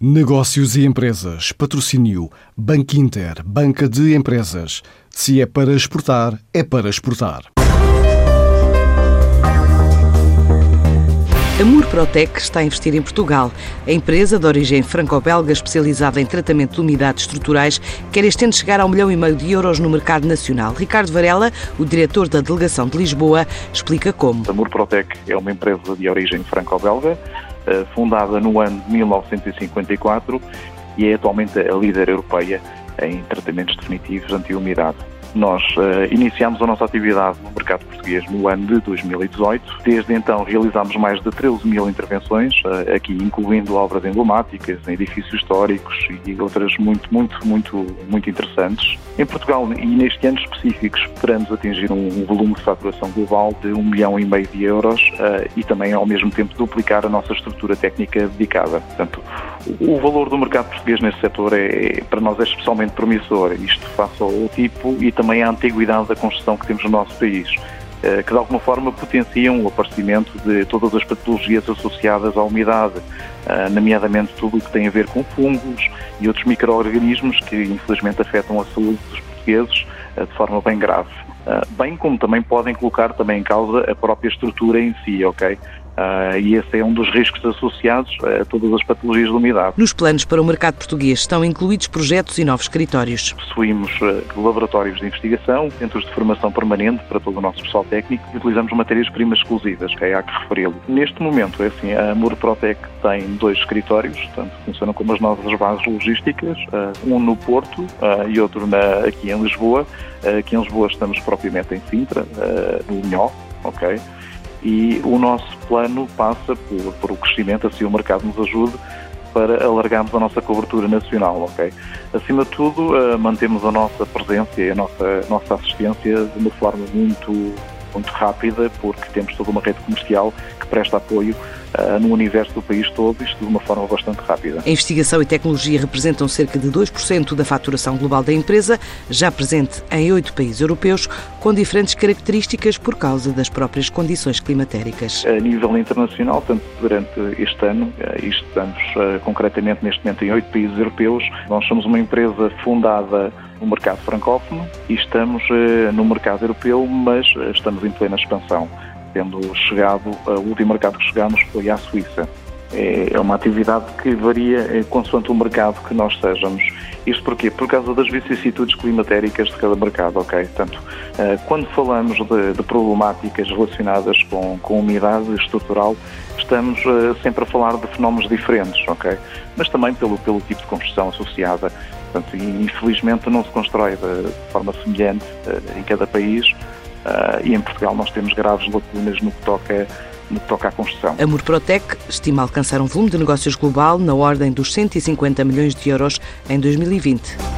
Negócios e empresas. Patrocínio Banco Inter. Banca de empresas. Se é para exportar, é para exportar. A Murprotec está a investir em Portugal. A empresa, de origem franco-belga, especializada em tratamento de umidades estruturais, quer este ano chegar a um milhão e meio de euros no mercado nacional. Ricardo Varela, o diretor da delegação de Lisboa, explica como. A Murprotec é uma empresa de origem franco-belga, fundada no ano de 1954 e é atualmente a líder europeia em tratamentos definitivos anti-umidade. Nós uh, iniciamos a nossa atividade no mercado português no ano de 2018. Desde então realizamos mais de 13 mil intervenções, uh, aqui incluindo obras emblemáticas, em edifícios históricos e outras muito, muito, muito, muito interessantes. Em Portugal e neste ano específico esperamos atingir um, um volume de faturação global de um milhão e meio de euros uh, e também ao mesmo tempo duplicar a nossa estrutura técnica dedicada. Portanto, o valor do mercado português nesse setor é, para nós é especialmente promissor, isto face ao tipo e também à antiguidade da construção que temos no nosso país, eh, que de alguma forma potenciam o aparecimento de todas as patologias associadas à umidade, eh, nomeadamente tudo o que tem a ver com fungos e outros micro-organismos que infelizmente afetam a saúde dos portugueses eh, de forma bem grave. Bem como também podem colocar também em causa a própria estrutura em si, ok? Uh, e esse é um dos riscos associados a todas as patologias de umidade. Nos planos para o mercado português estão incluídos projetos e novos escritórios. Possuímos uh, laboratórios de investigação, centros de formação permanente para todo o nosso pessoal técnico e utilizamos matérias-primas exclusivas, que é a que referi-lo. Neste momento, é assim, a Amor Protec tem dois escritórios, portanto, funcionam como as nossas bases logísticas, uh, um no Porto e outro na, aqui em Lisboa. aqui em Lisboa estamos propriamente em Sintra, no Unhó, ok? E o nosso plano passa por, por o crescimento, assim o mercado nos ajude para alargarmos a nossa cobertura nacional, ok? Acima de tudo, uh, mantemos a nossa presença e a nossa, nossa assistência de uma forma muito, muito rápida, porque temos toda uma rede comercial que presta apoio uh, no universo do país todo, isto de uma forma bastante rápida. A investigação e tecnologia representam cerca de 2% da faturação global da empresa, já presente em oito países europeus, com diferentes características por causa das próprias condições climatéricas. A nível internacional, tanto durante este ano, e estamos uh, concretamente neste momento em oito países europeus, nós somos uma empresa fundada no mercado francófono e estamos no mercado europeu, mas estamos em plena expansão tendo chegado, o último mercado que chegamos foi à Suíça. É, é uma atividade que varia é, consoante o mercado que nós sejamos. Isto porquê? Por causa das vicissitudes climatéricas de cada mercado, ok? Portanto, eh, quando falamos de, de problemáticas relacionadas com, com umidade estrutural, estamos eh, sempre a falar de fenómenos diferentes, ok? Mas também pelo, pelo tipo de construção associada. Portanto, infelizmente não se constrói de, forma semelhante eh, em cada país Uh, e em Portugal nós temos graves lacunas no que toca no que toca à construção. A Murprotec estima alcançar um volume de negócios global na ordem dos 150 milhões de euros em 2020.